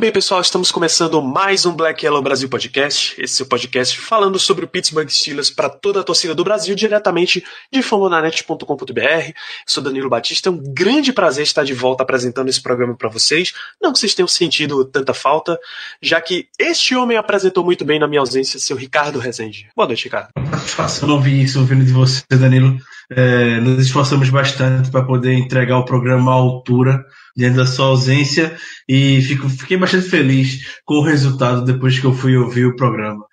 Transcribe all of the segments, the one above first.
bem, pessoal, estamos começando mais um Black Yellow Brasil Podcast. Esse é o podcast falando sobre o Pittsburgh Steelers para toda a torcida do Brasil, diretamente de famonanet.com.br. Sou Danilo Batista, é um grande prazer estar de volta apresentando esse programa para vocês. Não que vocês tenham sentido tanta falta, já que este homem apresentou muito bem na minha ausência, seu Ricardo Rezende. Boa noite, Ricardo. Satisfação não ouvir isso ouvindo de você, Danilo. É, nos esforçamos bastante para poder entregar o programa à altura diante da sua ausência e fico, fiquei bastante feliz com o resultado depois que eu fui ouvir o programa.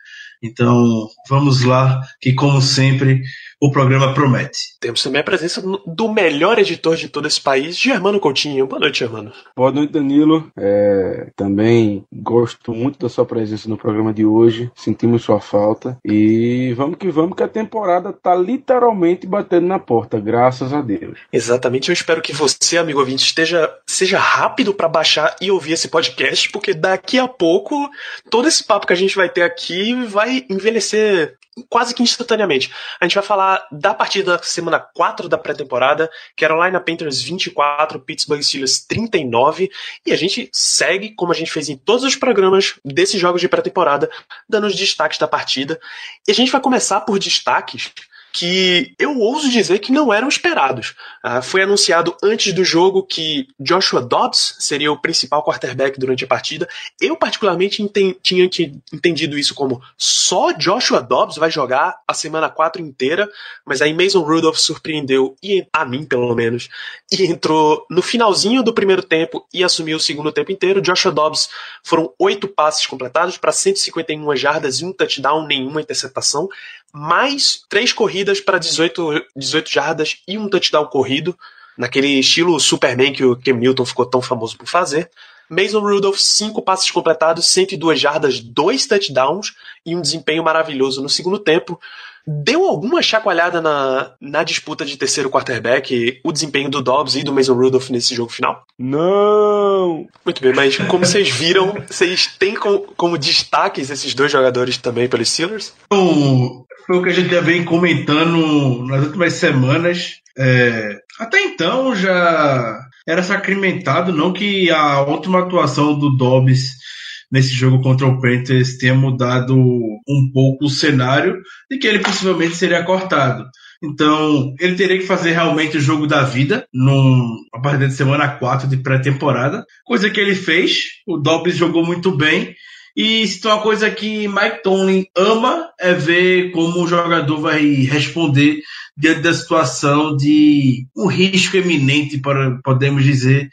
Então, vamos lá, que como sempre, o programa promete. Temos também a presença do melhor editor de todo esse país, Germano Coutinho. Boa noite, Germano. Boa noite, Danilo. É, também gosto muito da sua presença no programa de hoje. Sentimos sua falta. E vamos que vamos, que a temporada tá literalmente batendo na porta, graças a Deus. Exatamente. Eu espero que você, amigo ouvinte, esteja seja rápido para baixar e ouvir esse podcast, porque daqui a pouco todo esse papo que a gente vai ter aqui vai envelhecer quase que instantaneamente. A gente vai falar da partida da semana 4 da pré-temporada, Carolina Panthers 24, Pittsburgh Steelers 39, e a gente segue, como a gente fez em todos os programas desses jogos de pré-temporada, dando os destaques da partida. E a gente vai começar por destaques que eu ouso dizer que não eram esperados. Uh, foi anunciado antes do jogo que Joshua Dobbs seria o principal quarterback durante a partida. Eu, particularmente, tinha entendido isso como só Joshua Dobbs vai jogar a semana 4 inteira, mas aí Mason Rudolph surpreendeu, e a mim pelo menos, e entrou no finalzinho do primeiro tempo e assumiu o segundo tempo inteiro. Joshua Dobbs foram oito passes completados para 151 jardas e um touchdown, nenhuma interceptação mais três corridas para 18, 18 jardas e um touchdown corrido, naquele estilo Superman que o Cam Newton ficou tão famoso por fazer. Mason Rudolph, cinco passes completados, 102 jardas, dois touchdowns e um desempenho maravilhoso no segundo tempo. Deu alguma chacoalhada na, na disputa de terceiro quarterback o desempenho do Dobbs e do Mason Rudolph nesse jogo final? Não! Muito bem, mas como vocês viram, vocês têm como, como destaques esses dois jogadores também pelos Steelers? Então, foi o que a gente já vem comentando nas últimas semanas. É, até então já era sacramentado, não que a última atuação do Dobbs nesse jogo contra o Panthers tenha mudado um pouco o cenário de que ele possivelmente seria cortado. Então, ele teria que fazer realmente o jogo da vida numa partida de semana 4 de pré-temporada, coisa que ele fez. O Dobbs jogou muito bem. E se tem uma coisa que Mike Tomlin ama é ver como o jogador vai responder diante da situação de um risco eminente, para, podemos dizer,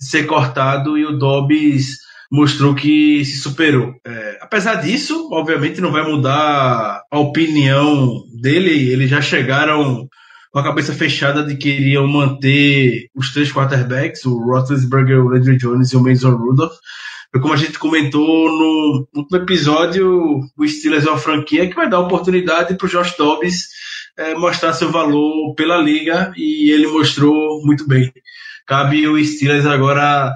de ser cortado e o Dobbs mostrou que se superou. É, apesar disso, obviamente não vai mudar a opinião dele, eles já chegaram com a cabeça fechada de que iriam manter os três quarterbacks, o Roethlisberger, o Landry Jones e o Mason Rudolph. Como a gente comentou no último episódio, o Steelers é uma franquia que vai dar oportunidade para o Josh Dobbs é, mostrar seu valor pela liga e ele mostrou muito bem. Cabe o Steelers agora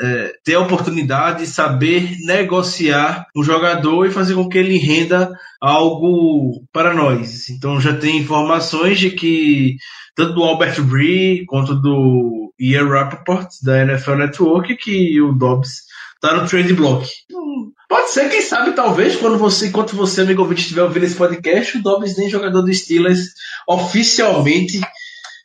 é, ter a oportunidade de saber negociar um jogador e fazer com que ele renda algo para nós. Então já tem informações de que tanto do Albert Bree quanto do Ian Rappaport da NFL Network que o Dobbs está no trade block. Então, pode ser, quem sabe, talvez, quando você, enquanto você, amigo ouvinte, estiver ouvindo esse podcast, o Dobbs nem jogador do Steelers oficialmente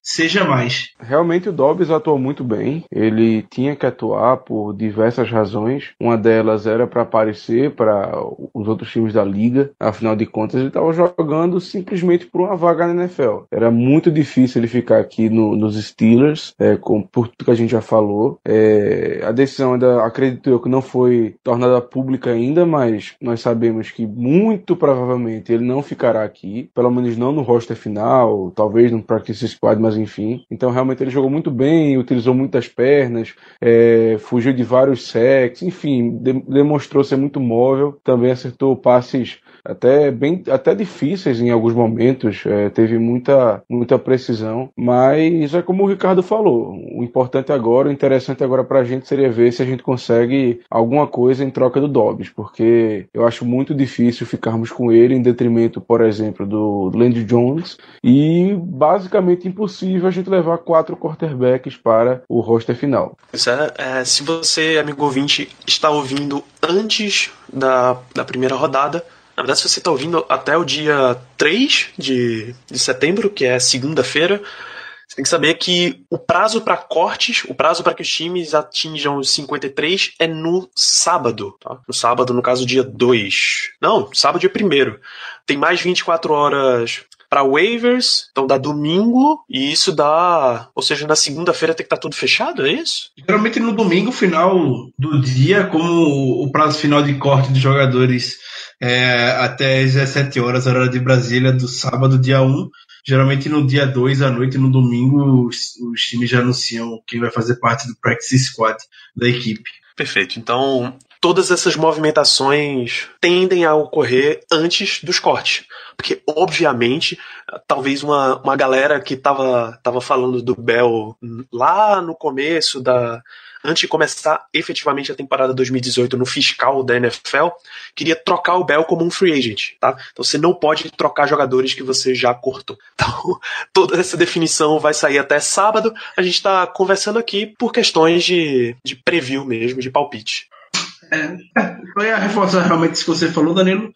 seja mais. Realmente o Dobbs atuou muito bem. Ele tinha que atuar por diversas razões. Uma delas era para aparecer para os outros times da liga. Afinal de contas, ele estava jogando simplesmente por uma vaga na NFL. Era muito difícil ele ficar aqui no, nos Steelers, é, com, por tudo que a gente já falou. É, a decisão ainda, acredito eu, que não foi tornada pública ainda, mas nós sabemos que muito provavelmente ele não ficará aqui, pelo menos não no roster final, talvez no practice squad, mas enfim. Então realmente ele jogou muito bem, utilizou muitas pernas, é, fugiu de vários sacks, enfim, de, demonstrou ser muito móvel, também acertou passes até bem até difíceis em alguns momentos, é, teve muita, muita precisão, mas é como o Ricardo falou, o importante agora, o interessante agora para a gente seria ver se a gente consegue alguma coisa em troca do Dobbs, porque eu acho muito difícil ficarmos com ele em detrimento, por exemplo, do Landry Jones e basicamente impossível a gente levar quatro quarterbacks para o roster final. É, é, se você, amigo ouvinte, está ouvindo antes da, da primeira rodada, na verdade, se você está ouvindo até o dia 3 de, de setembro, que é segunda-feira, você tem que saber que o prazo para cortes, o prazo para que os times atinjam os 53 é no sábado. Tá? No sábado, no caso, dia 2. Não, sábado, dia 1. Tem mais 24 horas para waivers, então dá domingo, e isso dá. Ou seja, na segunda-feira tem que estar tá tudo fechado, é isso? Geralmente no domingo, final do dia, como o prazo final de corte de jogadores é, até 17 horas, hora de Brasília, do sábado, dia 1. Geralmente no dia 2 à noite, no domingo, os, os times já anunciam quem vai fazer parte do practice squad da equipe. Perfeito. Então, todas essas movimentações tendem a ocorrer antes dos cortes. Porque, obviamente, talvez uma, uma galera que estava tava falando do Bell lá no começo da, antes de começar efetivamente a temporada 2018 no fiscal da NFL, queria trocar o Bell como um free agent, tá? Então você não pode trocar jogadores que você já cortou. Então, toda essa definição vai sair até sábado. A gente está conversando aqui por questões de, de preview mesmo, de palpite. É, foi a reforçar realmente que você falou, Danilo.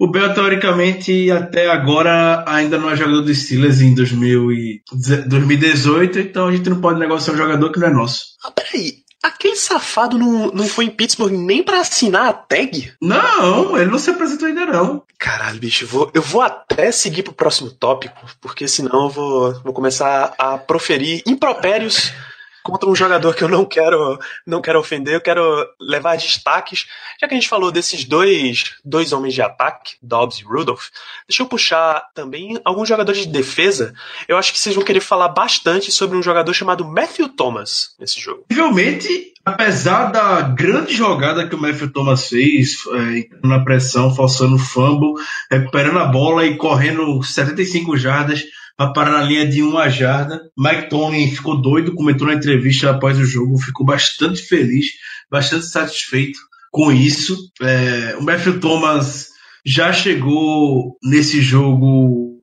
O Bell, teoricamente, até agora ainda não é jogador do Steelers em 2018, então a gente não pode negociar um jogador que não é nosso. Ah, peraí. Aquele safado não, não foi em Pittsburgh nem para assinar a tag? Não, ele não se apresentou ainda não. Caralho, bicho, eu vou, eu vou até seguir pro próximo tópico, porque senão eu vou, vou começar a proferir impropérios contra um jogador que eu não quero não quero ofender, eu quero levar destaques. Já que a gente falou desses dois, dois homens de ataque, Dobbs e Rudolph, deixa eu puxar também alguns jogadores de defesa. Eu acho que vocês vão querer falar bastante sobre um jogador chamado Matthew Thomas nesse jogo. Realmente, apesar da grande jogada que o Matthew Thomas fez, é, na pressão, forçando o fumble, recuperando a bola e correndo 75 jardas, para parar na linha de uma jarda. Mike Tomlin ficou doido, comentou na entrevista após o jogo, ficou bastante feliz, bastante satisfeito com isso. É, o Matthew Thomas já chegou nesse jogo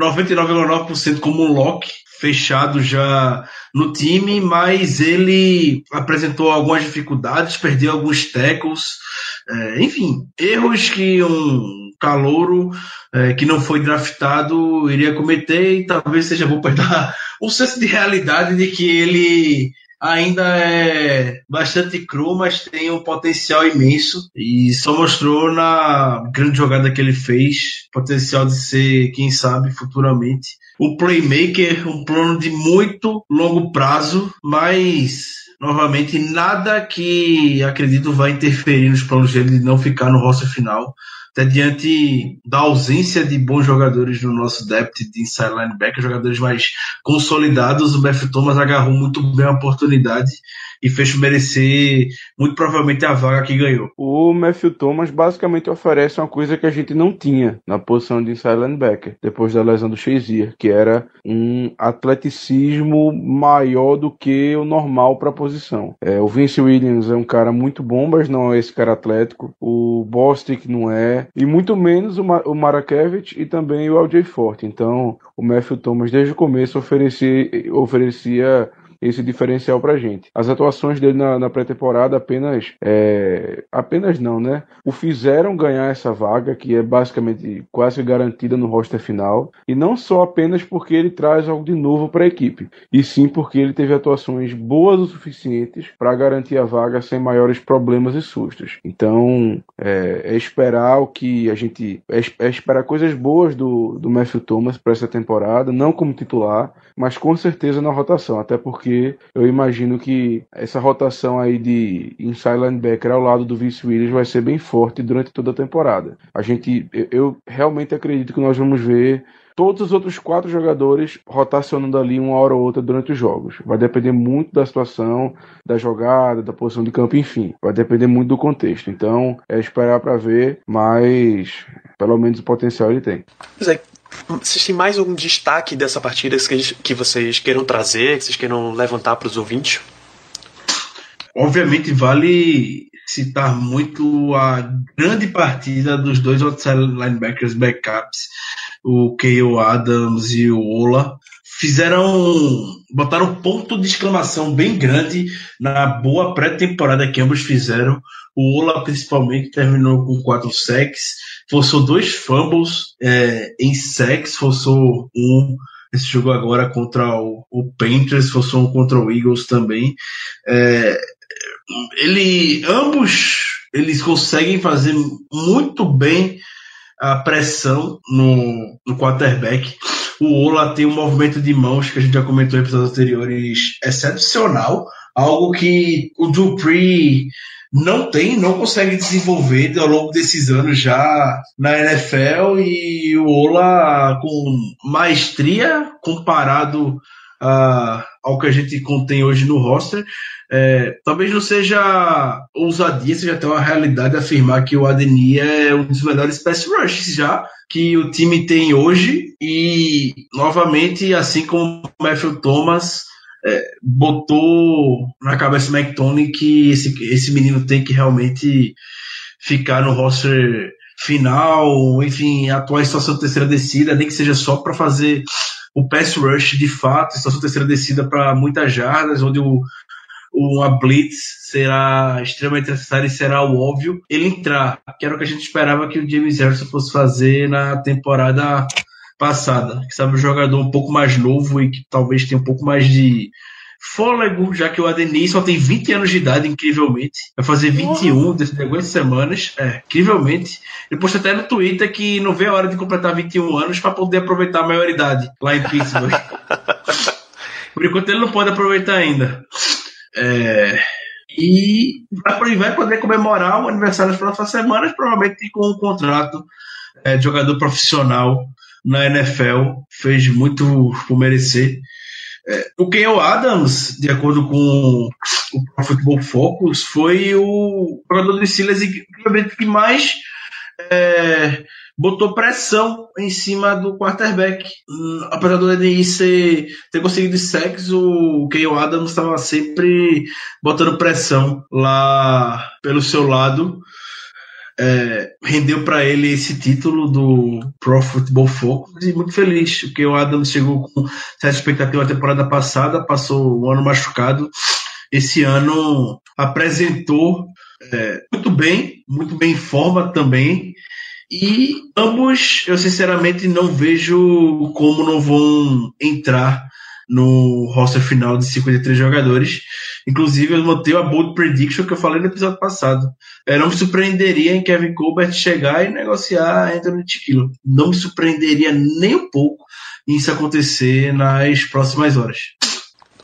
99,9% como um lock, fechado já no time, mas ele apresentou algumas dificuldades, perdeu alguns tackles, é, enfim, erros que um calouro é, que não foi draftado iria cometer e talvez seja bom para dar um senso de realidade de que ele ainda é bastante cru, mas tem um potencial imenso. E só mostrou na grande jogada que ele fez potencial de ser, quem sabe, futuramente um playmaker, um plano de muito longo prazo, mas novamente nada que acredito vai interferir nos planos dele de não ficar no roster final. Até diante da ausência de bons jogadores no nosso depth de inside linebacker, jogadores mais consolidados, o Beth Thomas agarrou muito bem a oportunidade e fez merecer muito provavelmente a vaga que ganhou. O Matthew Thomas basicamente oferece uma coisa que a gente não tinha na posição de inside linebacker, depois da lesão do Shazier, que era um atleticismo maior do que o normal para a posição. É, o Vince Williams é um cara muito bom, mas não é esse cara atlético. O Bostic não é, e muito menos o, Ma o Marakevich e também o LJ Forte. Então, o Matthew Thomas desde o começo oferecia, oferecia esse diferencial pra gente. As atuações dele na, na pré-temporada apenas, é, apenas não, né? O fizeram ganhar essa vaga, que é basicamente quase garantida no roster final, e não só apenas porque ele traz algo de novo para a equipe, e sim porque ele teve atuações boas o suficientes para garantir a vaga sem maiores problemas e sustos. Então, é, é esperar o que a gente é, é esperar coisas boas do, do Matthew Thomas para essa temporada, não como titular, mas com certeza na rotação, até porque eu imagino que essa rotação aí de inside linebacker ao lado do Vince Williams vai ser bem forte durante toda a temporada. A gente, eu, realmente acredito que nós vamos ver todos os outros quatro jogadores rotacionando ali uma hora ou outra durante os jogos. Vai depender muito da situação, da jogada, da posição de campo, enfim. Vai depender muito do contexto. Então, é esperar para ver, mas pelo menos o potencial ele tem. Zé, vocês têm mais algum destaque dessa partida que vocês queiram trazer, que vocês queiram levantar para os ouvintes? Obviamente vale citar muito a grande partida dos dois outside linebackers backups, o K.O. Adams e o Ola. Fizeram, botaram um ponto de exclamação bem grande na boa pré-temporada que ambos fizeram. O Ola, principalmente, terminou com quatro sacks, forçou dois fumbles é, em sacks, forçou um esse jogo agora contra o, o Panthers, forçou um contra o Eagles também. É, ele, ambos, eles conseguem fazer muito bem a pressão no, no quarterback. O Ola tem um movimento de mãos que a gente já comentou em episódios anteriores. Excepcional, algo que o Dupree não tem, não consegue desenvolver ao longo desses anos já na NFL e o Ola com maestria comparado ao que a gente contém hoje no roster. É, talvez não seja ousadia, seja até uma realidade afirmar que o Adeni é um dos melhores pass rushes já que o time tem hoje e novamente, assim como o Matthew Thomas é, botou na cabeça do McTony que esse, esse menino tem que realmente ficar no roster final, enfim, atuar em situação terceira descida, nem que seja só para fazer o pass rush de fato, situação terceira descida para muitas jardas, onde o, uma blitz será extremamente necessária e será o óbvio ele entrar, que era o que a gente esperava que o James Harrison fosse fazer na temporada passada, que sabe um jogador um pouco mais novo e que talvez tenha um pouco mais de fôlego, já que o Adeni só tem 20 anos de idade, incrivelmente. Vai fazer 21 dessas algumas semanas, é, incrivelmente. Ele postou até no Twitter que não vê a hora de completar 21 anos para poder aproveitar a maioridade lá em Pittsburgh. Por enquanto ele não pode aproveitar ainda. É, e vai poder comemorar o aniversário nas próximas semanas, provavelmente com um contrato é, de jogador profissional na NFL. Fez muito por merecer. É, o Ken Adams, de acordo com o Football Focus, foi o jogador do Steelers que mais é, botou pressão em cima do quarterback. Hum, apesar do ser, ter conseguido sexo, o Ken Adams estava sempre botando pressão lá pelo seu lado é, rendeu para ele esse título do Pro Football Focus e muito feliz, porque o Adams chegou com certa expectativa na temporada passada, passou o ano machucado. Esse ano apresentou é, muito bem, muito bem em forma também. E ambos, eu sinceramente não vejo como não vão entrar no roster final de 53 jogadores. Inclusive, eu mantenho a bold prediction que eu falei no episódio passado. Eu não me surpreenderia em Kevin Colbert chegar e negociar Anthony Tiquilo. Não me surpreenderia nem um pouco isso acontecer nas próximas horas.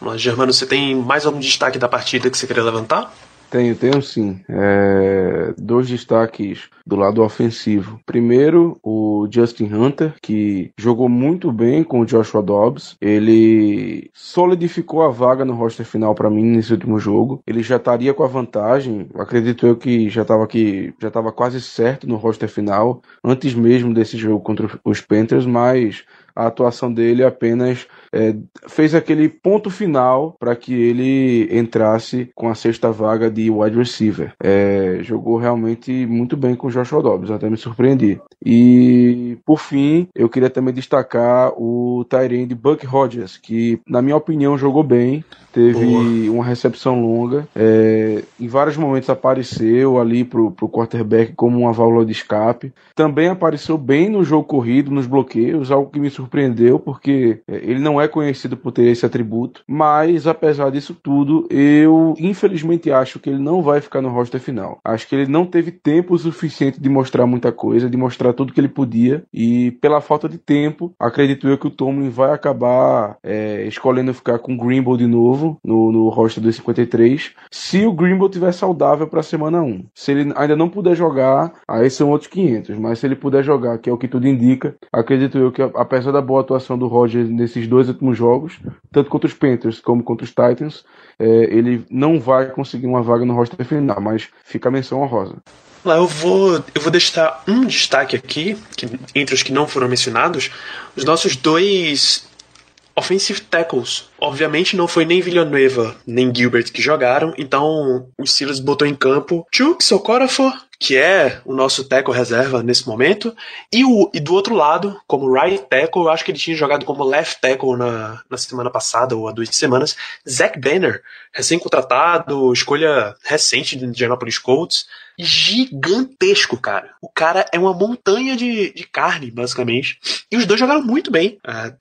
Mas, Germano, você tem mais algum destaque da partida que você queria levantar? Tenho, tenho sim. É, dois destaques do lado ofensivo. Primeiro, o Justin Hunter, que jogou muito bem com o Joshua Dobbs. Ele solidificou a vaga no roster final para mim nesse último jogo. Ele já estaria com a vantagem, acredito eu que já estava aqui, já estava quase certo no roster final, antes mesmo desse jogo contra os Panthers, mas a atuação dele apenas é, fez aquele ponto final para que ele entrasse com a sexta vaga de wide receiver. É, jogou realmente muito bem com o Joshua Dobbs, até me surpreendi. E por fim, eu queria também destacar o Tyrande Buck Rogers, que na minha opinião jogou bem, teve Boa. uma recepção longa, é, em vários momentos apareceu ali pro, pro quarterback como uma válvula de escape. Também apareceu bem no jogo corrido, nos bloqueios, algo que me surpreendeu, porque é, ele não é conhecido por ter esse atributo, mas apesar disso tudo, eu infelizmente acho que ele não vai ficar no roster final. Acho que ele não teve tempo suficiente de mostrar muita coisa, de mostrar tudo que ele podia, e pela falta de tempo, acredito eu que o Tomlin vai acabar é, escolhendo ficar com o Greenbow de novo no, no roster dos 53, se o Greenbow tiver saudável para a semana 1. Se ele ainda não puder jogar, aí são outros 500, mas se ele puder jogar, que é o que tudo indica, acredito eu que apesar da boa atuação do Roger nesses dois últimos jogos, tanto contra os Panthers como contra os Titans, é, ele não vai conseguir uma vaga no roster final, mas fica a menção honrosa. Lá eu vou, eu vou deixar um destaque aqui, que, entre os que não foram mencionados, os nossos dois offensive tackles. Obviamente não foi nem Villanueva nem Gilbert que jogaram, então o Silas botou em campo Chuck Socorafor, que é o nosso tackle reserva nesse momento, e, o, e do outro lado, como right tackle, eu acho que ele tinha jogado como left tackle na, na semana passada ou há duas semanas, Zach Banner, recém-contratado, escolha recente de Indianapolis Colts, gigantesco, cara. O cara é uma montanha de, de carne, basicamente. E os dois jogaram muito bem. Uh,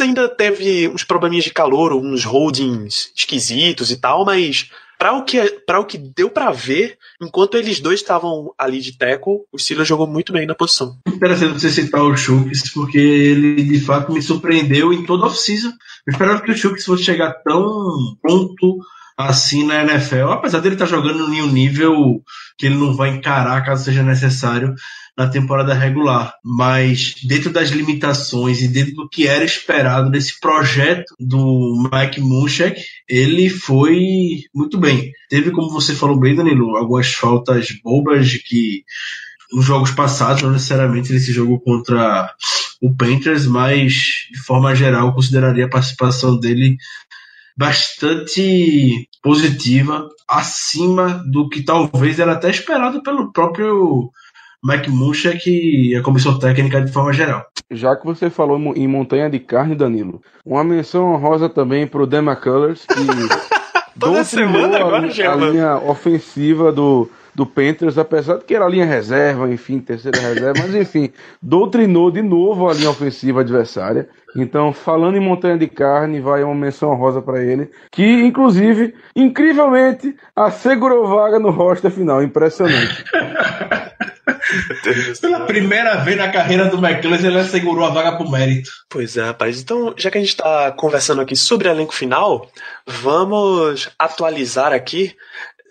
ainda teve uns probleminhas de calor, uns holdings esquisitos e tal, mas para o que para o que deu para ver, enquanto eles dois estavam ali de tackle, o Silas jogou muito bem na posição. Interessante você citar o Chooks, porque ele de fato me surpreendeu em toda a off-season. Eu esperava que o Chooks fosse chegar tão pronto assim na NFL, apesar dele estar tá jogando em um nível que ele não vai encarar caso seja necessário na temporada regular. Mas dentro das limitações e dentro do que era esperado desse projeto do Mike Munchak, ele foi muito bem. Teve, como você falou bem, Danilo, algumas faltas bobas de que nos jogos passados, não necessariamente nesse jogo contra o Panthers, mas de forma geral consideraria a participação dele bastante positiva, acima do que talvez era até esperado pelo próprio Mike Munchak e a comissão técnica de forma geral. Já que você falou em montanha de carne, Danilo, uma menção honrosa também para o Dan McCullers, que Toda semana agora, a, a linha ofensiva do, do Panthers, apesar de que era a linha reserva, enfim, terceira reserva, mas enfim, doutrinou de novo a linha ofensiva adversária. Então, falando em montanha de carne, vai uma menção rosa para ele, que inclusive, incrivelmente, assegurou vaga no roster final. Impressionante. Pela primeira vez na carreira do McClellan, ele assegurou a vaga pro mérito. Pois é, rapaz. Então, já que a gente está conversando aqui sobre o elenco final, vamos atualizar aqui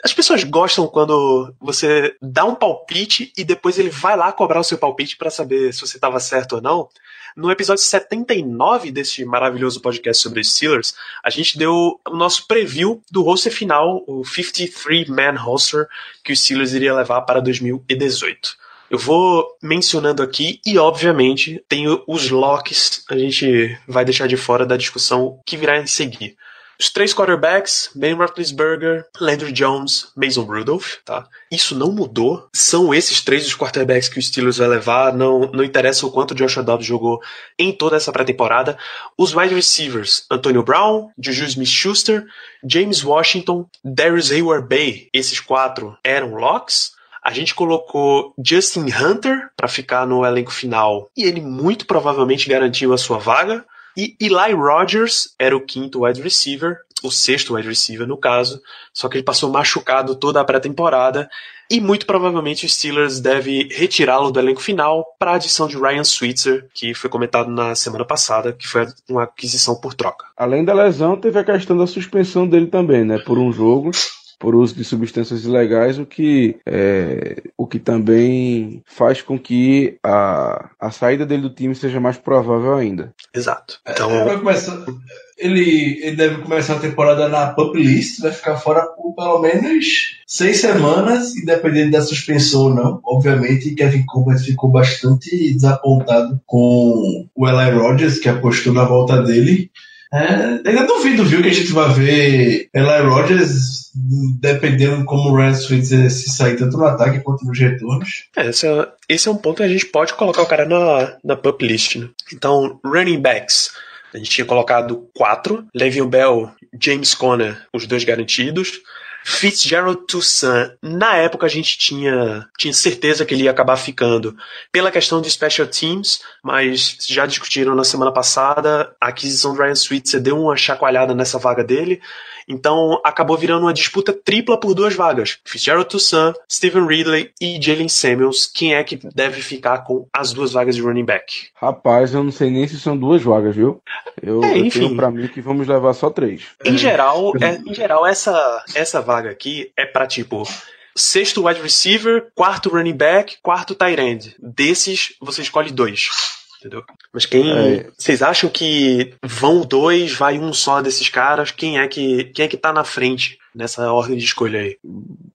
as pessoas gostam quando você dá um palpite e depois ele vai lá cobrar o seu palpite para saber se você estava certo ou não. No episódio 79 deste maravilhoso podcast sobre os Steelers, a gente deu o nosso preview do roster final, o 53-man roster que os Steelers iria levar para 2018. Eu vou mencionando aqui e, obviamente, tem os locks, a gente vai deixar de fora da discussão que virá em seguir. Os três quarterbacks, Ben Roethlisberger, Landry Jones, Mason Rudolph, tá? Isso não mudou. São esses três os quarterbacks que o Steelers vai levar. Não, não interessa o quanto o Joshua Dobbs jogou em toda essa pré-temporada. Os wide receivers, Antonio Brown, Juju Smith-Schuster, James Washington, Darius Hayward-Bay. Esses quatro eram locks. A gente colocou Justin Hunter para ficar no elenco final e ele muito provavelmente garantiu a sua vaga. E Eli Rogers era o quinto wide receiver, o sexto wide receiver no caso, só que ele passou machucado toda a pré-temporada. E muito provavelmente o Steelers deve retirá-lo do elenco final para a adição de Ryan Switzer, que foi comentado na semana passada, que foi uma aquisição por troca. Além da lesão, teve a questão da suspensão dele também, né, por um jogo por uso de substâncias ilegais, o que, é, o que também faz com que a, a saída dele do time seja mais provável ainda. Exato. Então, é, começar, ele, ele deve começar a temporada na pup list, vai ficar fora por pelo menos seis semanas, independente da suspensão ou não. Obviamente, Kevin Colbert ficou bastante desapontado com o Eli Rogers, que apostou na volta dele. É, ainda duvido, viu, que a gente vai ver Eli Rogers dependendo como o Ryan Switzer se sair tanto no ataque quanto nos retornos. É, esse, é, esse é um ponto que a gente pode colocar o cara na, na pup list, né? Então, running backs. A gente tinha colocado quatro: Le'Veon Bell, James Conner, os dois garantidos. Fitzgerald Toussaint, na época a gente tinha, tinha certeza que ele ia acabar ficando pela questão de special teams, mas já discutiram na semana passada, a aquisição do Ryan Switzer deu uma chacoalhada nessa vaga dele, então acabou virando uma disputa tripla por duas vagas. Fitzgerald Toussaint, Steven Ridley e Jalen Samuels, quem é que deve ficar com as duas vagas de running back? Rapaz, eu não sei nem se são duas vagas, viu? Eu, é, eu tenho pra mim que vamos levar só três. Em geral, é, em geral essa, essa vaga aqui é pra tipo sexto wide receiver, quarto running back, quarto tight end. Desses, você escolhe dois. Entendeu? Mas quem. É. Vocês acham que vão dois, vai um só desses caras? Quem é que, quem é que tá na frente nessa ordem de escolha aí?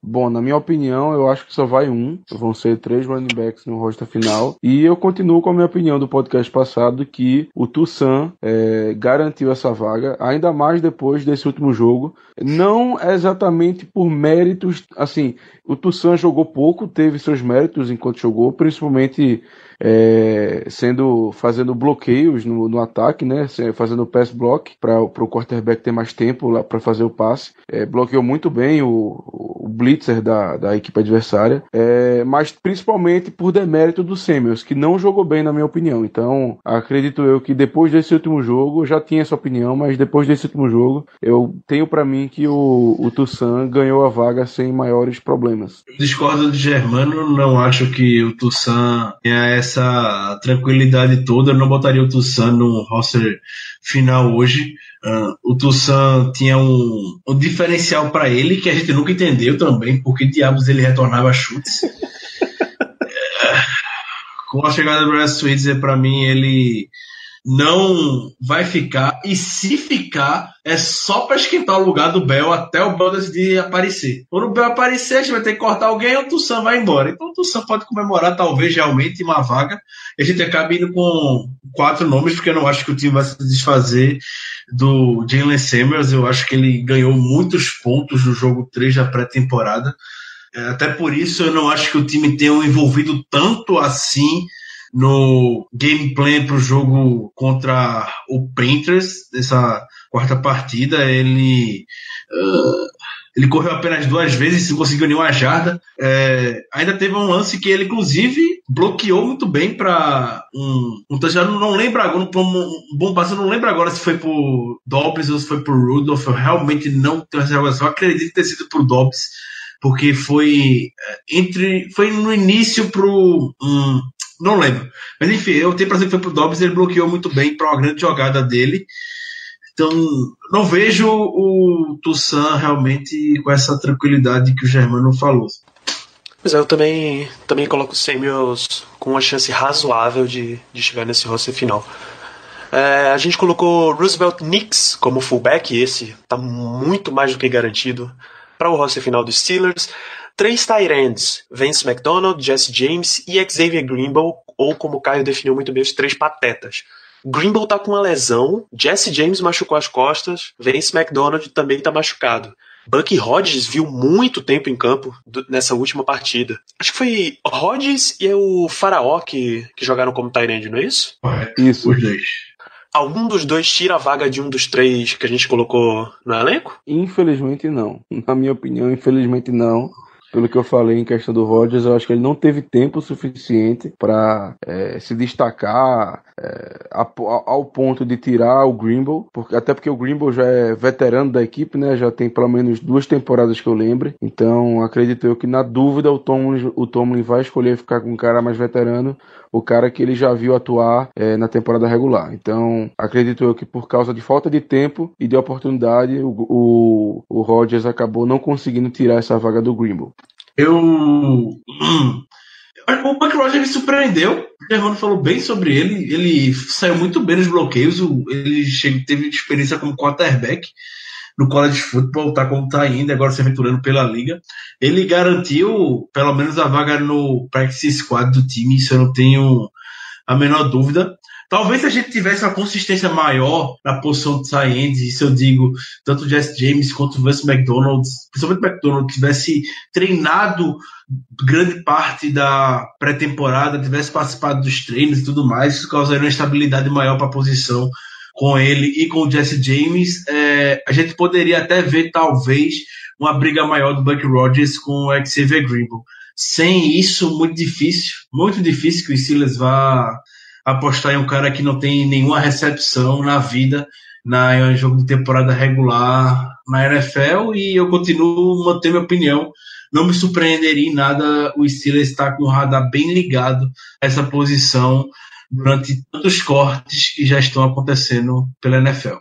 Bom, na minha opinião, eu acho que só vai um. Vão ser três running backs no roster final. E eu continuo com a minha opinião do podcast passado que o Toussaint é, garantiu essa vaga, ainda mais depois desse último jogo. Não exatamente por méritos, assim, o Toussaint jogou pouco, teve seus méritos enquanto jogou, principalmente é, sendo fazendo bloqueios no, no ataque, né, fazendo pass block para o quarterback ter mais tempo lá para fazer o passe. É, bloqueou muito bem o, o blitzer da, da equipe adversária, é, mas principalmente por demérito do Samuels, que não jogou bem na minha opinião. Então, acredito eu que depois desse último jogo, já tinha essa opinião, mas depois desse último jogo, eu tenho para mim que o, o Toussaint ganhou a vaga sem maiores problemas. Discordo de Germano, não acho que o Toussaint tenha essa tranquilidade toda. Eu não botaria o Toussaint no roster final hoje. Ah, o Toussaint tinha um, um diferencial para ele que a gente nunca entendeu também, porque diabos ele retornava chutes. É, Com a chegada do Brad Switzer, para mim, ele não vai ficar. E se ficar, é só para esquentar o lugar do Bell até o Bell decidir aparecer. Quando o Bell aparecer, a gente vai ter que cortar alguém e o Tussan vai embora. Então o Tussan pode comemorar, talvez, realmente, uma vaga. A gente acaba indo com quatro nomes, porque eu não acho que o time vai se desfazer do Jalen Samuels. Eu acho que ele ganhou muitos pontos no jogo 3 da pré-temporada. É, Até por isso eu não acho que o time tenha envolvido tanto assim no gameplay para o jogo contra o Panthers, nessa quarta partida. Ele, ah, ele correu apenas duas vezes, não conseguiu nenhuma jarda. É, ainda teve um lance que ele, inclusive, bloqueou muito bem para um, um touchdown. Não lembro agora, um, um bom passe, eu não lembro agora se foi por Dobbs ou se foi por Rudolph. Eu realmente não tenho essa. Eu acredito ter sido por Dobbs porque foi é, entre foi no início pro hum, não lembro mas enfim eu tenho para que foi pro Dobbs ele bloqueou muito bem para uma grande jogada dele então não vejo o Toussaint realmente com essa tranquilidade que o Germano falou Mas eu também, também coloco o Samuels com uma chance razoável de, de chegar nesse roster final. É, a gente colocou Roosevelt Nix como fullback, esse tá muito mais do que garantido para o roster final dos Steelers. Três tight ends, Vance McDonald, Jesse James e Xavier Greenbow, ou como o Caio definiu muito bem, os três patetas. Greenbow tá com uma lesão, Jesse James machucou as costas, Vance McDonald também tá machucado. Bucky Hodges viu muito tempo em campo do- nessa última partida. Acho que foi Hodges e o Faraó que, que jogaram como tight end, não é isso? correto Isso. os dois Algum dos dois tira a vaga de um dos três que a gente colocou no elenco? Infelizmente não. Na minha opinião, infelizmente não. Pelo que eu falei em questão do Rodgers, eu acho que ele não teve tempo suficiente para se destacar é, ao ponto de tirar o Grimble, porque, até porque o Grimble já é veterano da equipe, né? Já tem pelo menos duas temporadas que eu lembre. Então, acredito eu que na dúvida o Tomlin, o Tomlin vai escolher ficar com um cara mais veterano, o cara que ele já viu atuar é, na temporada regular. Então, acredito eu que por causa de falta de tempo e de oportunidade, o, o, o Rodgers acabou não conseguindo tirar essa vaga do Grimble. eu o Buck Rogers me surpreendeu o Germano falou bem sobre ele ele saiu muito bem nos bloqueios ele teve experiência como quarterback no college football, tá como tá ainda, agora se aventurando pela liga. Ele garantiu pelo menos a vaga no practice squad do time, isso eu não tenho a menor dúvida. Talvez se a gente tivesse uma consistência maior na posição de end, isso eu digo, tanto o Jesse James quanto o Vance McDonald, principalmente o McDonald, tivesse treinado grande parte da pré-temporada, tivesse participado dos treinos e tudo mais, isso causaria uma estabilidade maior para a posição com ele e com o Jesse James, é, a gente poderia até ver, talvez, uma briga maior do Buck Rogers com o Xavier Greenville. Sem isso, muito difícil, muito difícil que o Steelers vá apostar em um cara que não tem nenhuma recepção na vida, na em um jogo de temporada regular na NFL, e eu continuo mantendo minha opinião. Não me surpreenderia em nada o Steelers estar com o radar bem ligado a essa posição durante tantos cortes que já estão acontecendo pela NFL.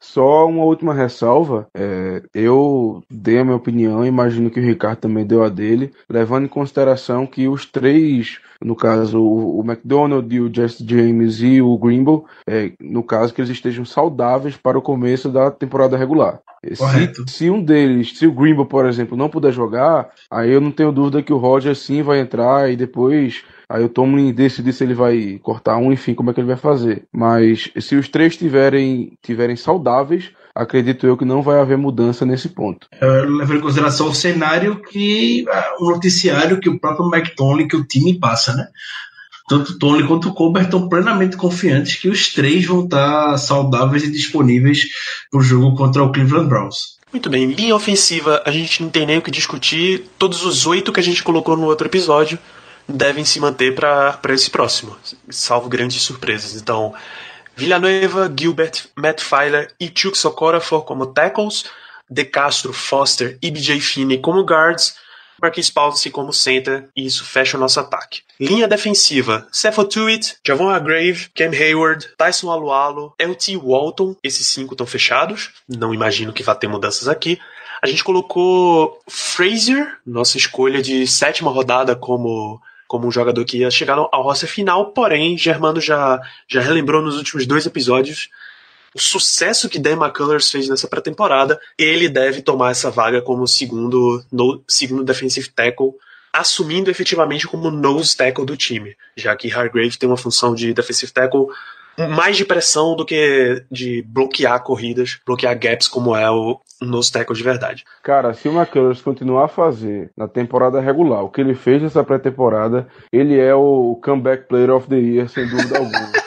Só uma última ressalva, é, eu dei a minha opinião, imagino que o Ricardo também deu a dele, levando em consideração que os três no caso o, o McDonald o Jesse James e o Grimble, é, no caso que eles estejam saudáveis para o começo da temporada regular. Se, se, um deles, se o Grimble, por exemplo, não puder jogar, aí eu não tenho dúvida que o Roger sim vai entrar e depois Aí o Tomlin decidir se ele vai cortar um, enfim, como é que ele vai fazer. Mas se os três tiverem, tiverem saudáveis, acredito eu que não vai haver mudança nesse ponto. Levando em consideração o cenário que o noticiário que o próprio McTonley, que o time passa, né? Tanto o Tony quanto o Colbert estão plenamente confiantes que os três vão estar saudáveis e disponíveis para o jogo contra o Cleveland Browns. Muito bem, linha ofensiva, a gente não tem nem o que discutir. Todos os oito que a gente colocou no outro episódio devem se manter para esse próximo, salvo grandes surpresas. Então, Villanueva, Gilbert, Matt Filer e Chuck Socorafor como tackles, De Castro, Foster e BJ Finney como guards, Marquis Pouncey como center, e isso fecha o nosso ataque. Linha defensiva, Cepho Tuitt, Javon Agrave, Cam Hayward, Tyson Alualo, LT Walton, esses cinco estão fechados, não imagino que vá ter mudanças aqui. A gente colocou Frazier, nossa escolha de sétima rodada como como um jogador que ia chegar ao roster final, porém, Germano já, já relembrou nos últimos dois episódios o sucesso que Dan McCullers fez nessa pré-temporada, ele deve tomar essa vaga como segundo, no, segundo defensive tackle, assumindo efetivamente como nose tackle do time, já que Hargrave tem uma função de defensive tackle mais de pressão do que de bloquear corridas, bloquear gaps como é o nose tackle de verdade. Cara, se o McCullers continuar a fazer na temporada regular o que ele fez nessa pré-temporada, ele é o comeback player of the year, sem dúvida alguma.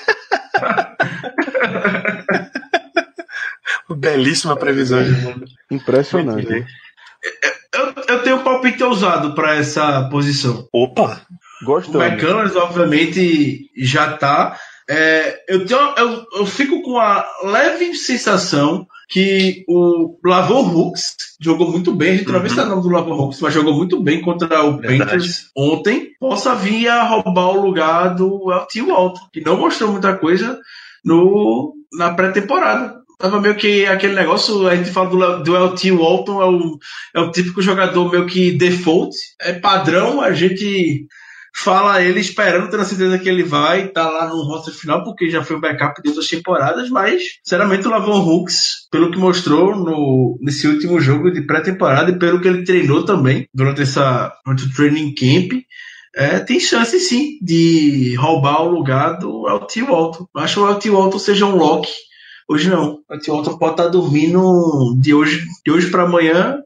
Belíssima previsão de mundo. Impressionante. Eu, eu tenho um palpite ousado para essa posição. Opa! Gostando. O McCullers, obviamente, já tá é, eu, tenho, eu, eu, fico com a leve sensação que o Lavon Hooks jogou muito bem. A gente uhum. não nome do Lavon Hooks, mas jogou muito bem contra o Verdade. Panthers ontem. Possa vir a roubar o lugar do LT Walton, que não mostrou muita coisa no, na pré-temporada. Tava meio que aquele negócio, a gente fala do, do LT Walton, é o, é o típico jogador meio que default, é padrão, a gente fala ele esperando, tendo a certeza que ele vai estar tá lá no roster final, porque já foi o backup de outras temporadas, mas, sinceramente, o Lavon Hooks, pelo que mostrou no, nesse último jogo de pré-temporada e pelo que ele treinou também durante, essa, durante o training camp, é, tem chance sim de roubar o lugar do LT Walton. Acho que o LT Walton seja um lock. Hoje não. O LT Walton pode estar tá dormindo de hoje, de hoje para amanhã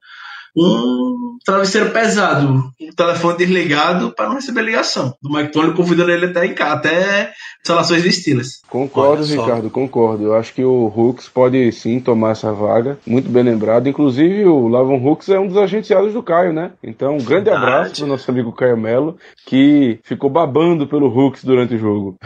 um travesseiro pesado, um telefone desligado para não receber ligação. Do Mike Tony convidando ele até em casa, até instalações de Steelers. Concordo, Ricardo, concordo. Eu acho que o Hooks pode sim tomar essa vaga, muito bem lembrado. Inclusive, o Lavon Hooks é um dos agenciados do Caio, né? Então, um grande Verdade. abraço para o nosso amigo Caio Melo, que ficou babando pelo Hooks durante o jogo.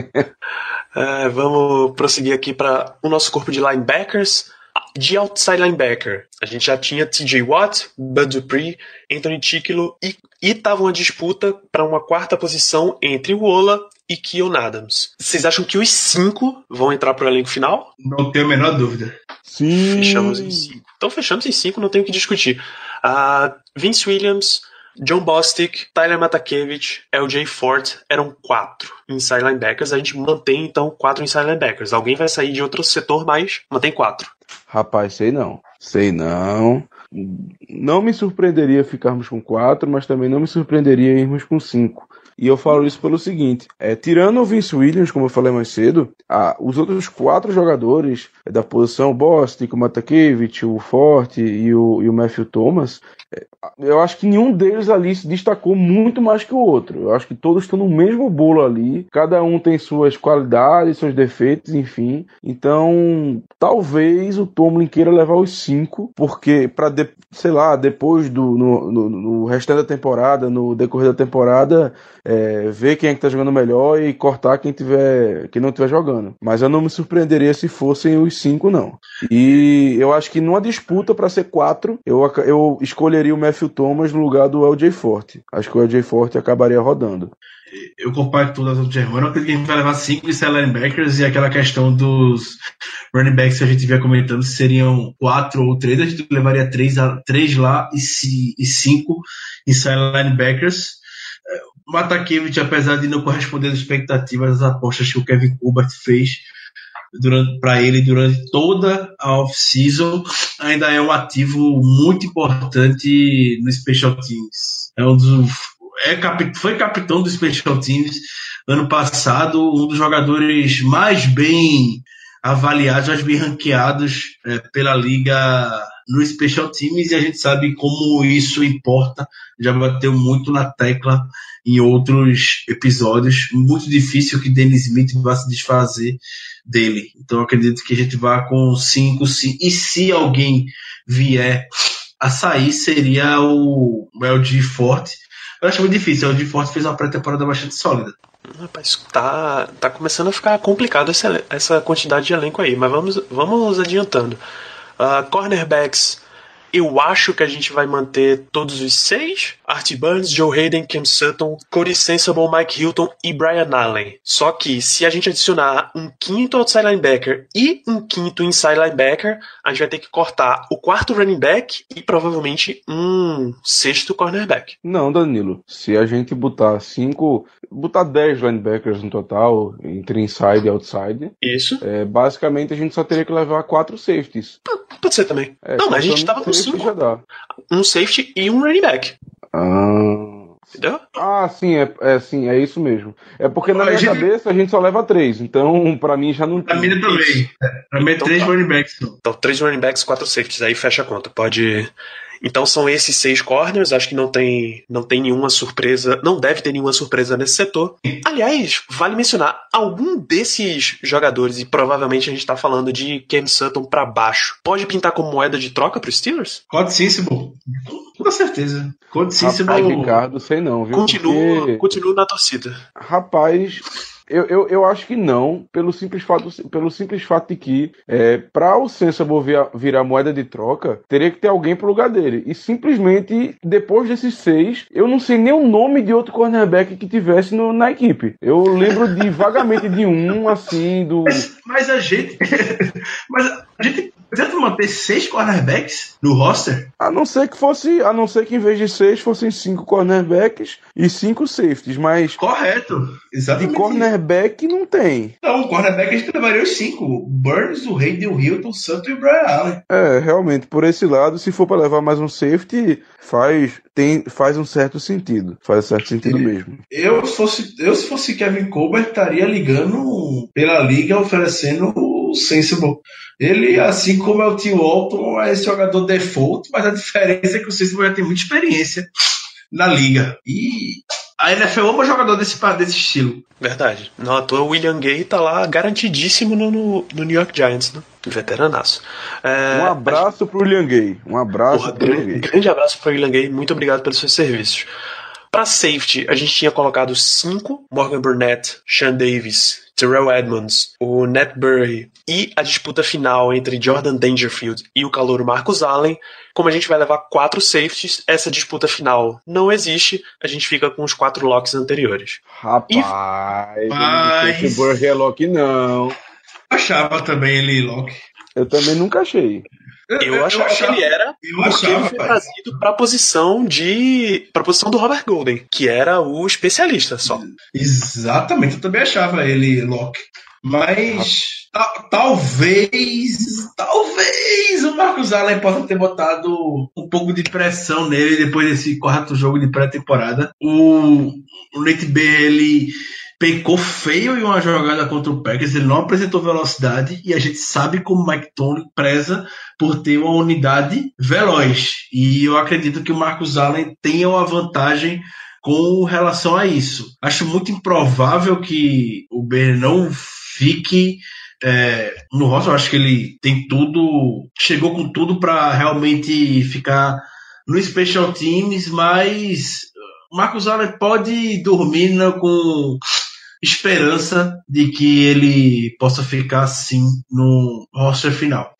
é, vamos prosseguir aqui para o nosso corpo de linebackers. De outside linebacker, a gente já tinha TJ Watt, Bud Dupree, Anthony Ticklo e estava uma disputa para uma quarta posição entre Wola e Keon Adams. Vocês acham que os cinco vão entrar para o elenco final? Não tenho a menor dúvida. Sim. Fechamos em cinco. Então fechamos em cinco, não tenho o que discutir. Uh, Vince Williams, John Bostic, Tyler Matakevich, LJ Ford eram quatro inside linebackers. A gente mantém então quatro inside linebackers. Alguém vai sair de outro setor, mas mantém quatro. Rapaz, sei não. Sei não. Não me surpreenderia ficarmos com quatro, mas também não me surpreenderia irmos com cinco. E eu falo isso pelo seguinte: é, tirando o Vince Williams, como eu falei mais cedo, ah, os outros quatro jogadores da posição, o Bostic, o Matakevich, o Forte e o, e o Matthew Thomas, é, eu acho que nenhum deles ali se destacou muito mais que o outro. Eu acho que todos estão no mesmo bolo ali, cada um tem suas qualidades, seus defeitos, enfim. Então, talvez o Tomlin queira levar os cinco, porque para sei lá, depois do no, no, no restante da temporada, no decorrer da temporada, é, ver quem é que tá jogando melhor e cortar quem tiver quem não estiver jogando. Mas eu não me surpreenderia se fossem os cinco, não. E eu acho que numa disputa para ser quatro, eu, eu escolheria o Matthew Thomas no lugar do LJ Forte. Acho que o LJ Forte acabaria rodando eu compacto das outras Germano, eu acredito que a gente vai levar cinco inside linebackers e aquela questão dos running backs que a gente vinha comentando, se seriam quatro ou três, a gente levaria três, três lá e, e cinco inside linebackers Matakiewicz, apesar de não corresponder às expectativas, as apostas que o Kevin Kubert fez para ele durante toda a off-season, ainda é um ativo muito importante no Special Teams. É um dos, é, foi capitão do Special Teams ano passado, um dos jogadores mais bem avaliados, mais bem ranqueados é, pela liga no Special Teams e a gente sabe como isso importa. Já bateu muito na tecla em outros episódios. Muito difícil que Dennis Smith vá se desfazer dele. Então acredito que a gente vá com 5 E se alguém vier a sair, seria o LG Forte. Eu acho muito difícil. O LG Forte fez uma pré-temporada bastante sólida. Rapaz, tá, tá começando a ficar complicado essa, essa quantidade de elenco aí, mas vamos, vamos adiantando. Uh, cornerbacks eu acho que a gente vai manter todos os seis: Art Burns, Joe Hayden, Cam Sutton, Cody Sensible, Mike Hilton e Brian Allen. Só que se a gente adicionar um quinto outside linebacker e um quinto inside linebacker, a gente vai ter que cortar o quarto running back e provavelmente um sexto cornerback. Não, Danilo. Se a gente botar cinco, botar dez linebackers no total, entre inside e outside. Isso. É, basicamente a gente só teria que levar quatro safeties. Pode ser também. É, não, mas a gente tava com safety cinco. já dá. Um safety e um running back. Ah. Entendeu? Ah, sim, é, é sim, é isso mesmo. É porque na A minha gente- cabeça a gente só leva três, então pra mim já não Pra tem. mim também. Pra mim é Então três tá. running backs. Então, três running backs, quatro safeties. Aí fecha a conta. Pode. Então são esses seis corners. Acho que não tem, não tem nenhuma surpresa. Não deve ter nenhuma surpresa nesse setor. Aliás, vale mencionar algum desses jogadores, e provavelmente a gente tá falando de Cam Sutton pra baixo. Pode pintar como moeda de troca pros Steelers? Code Sensible. Com certeza. Code Rapaz, Sensible. Ricardo, sei não, viu? Continuo, Porque- continuo na torcida. Rapaz, eu, eu, eu acho que não, pelo simples fato, pelo simples fato de que, é, para o Sensible virar, virar moeda de troca, teria que ter alguém pro lugar dele. E simplesmente, depois desses seis, eu não sei nem o nome de outro cornerback que tivesse no- na equipe. Eu lembro de vagamente de um, assim, do. Mas, mas a gente. mas a gente tenta manter seis cornerbacks no roster. A não ser que fosse. A não ser que em vez de seis fossem cinco cornerbacks e cinco safeties. Mas Correto. de Exatamente. Cornerback não tem. Então, o cornerback a gente levaria os cinco: Burns, o Hayden, o Hilton, o Santo e o Brian Allen. É, realmente, por esse lado, se for para levar mais um safety, faz, tem, faz um certo sentido. Faz certo sentido mesmo. Eu, se fosse, eu, se fosse Kevin Colbert, estaria ligando pela liga oferecendo o Sensible. Ele, assim como é o T. Walton, é esse jogador default, mas a diferença é que o Sensible já tem muita experiência na liga. E a NFL ama jogador desse, desse estilo. Verdade. Não à toa, o William Gay tá lá garantidíssimo no, no, no New York Giants, né? Veteranaço. É, Um abraço pro William Gay. Um abraço Porra, pro William grande, Gay. grande abraço para o William Gay, muito obrigado pelos seus serviços. Para safety, a gente tinha colocado cinco: Morgan Burnett, Sean Davis, Terrell Edmonds, o Nat Burry e a disputa final entre Jordan Dangerfield e o calouro Marcus Allen. Como a gente vai levar quatro safeties, essa disputa final não existe, a gente fica com os quatro locks anteriores. Rapaz, eu não Mas- sei se o Burry é Loki, não. Achava também ele, Locke. Eu também nunca achei. Eu achava que ele era Eu porque achava, ele foi rapaz. trazido para a posição de para posição do Robert Golden, que era o especialista só. Exatamente, eu também achava ele Locke. Mas ta- talvez, talvez o Marcos Allen possa ter botado um pouco de pressão nele depois desse quarto jogo de pré-temporada. O, o Nate B, ele pecou feio em uma jogada contra o Packers, ele não apresentou velocidade e a gente sabe como o Mike Tony preza por ter uma unidade veloz. E eu acredito que o Marcos Allen tenha uma vantagem com relação a isso. Acho muito improvável que o Ben não fique é, no roster. Acho que ele tem tudo, chegou com tudo para realmente ficar no Special Teams, mas Marcos Allen pode dormir né, com esperança de que ele possa ficar assim no roster final.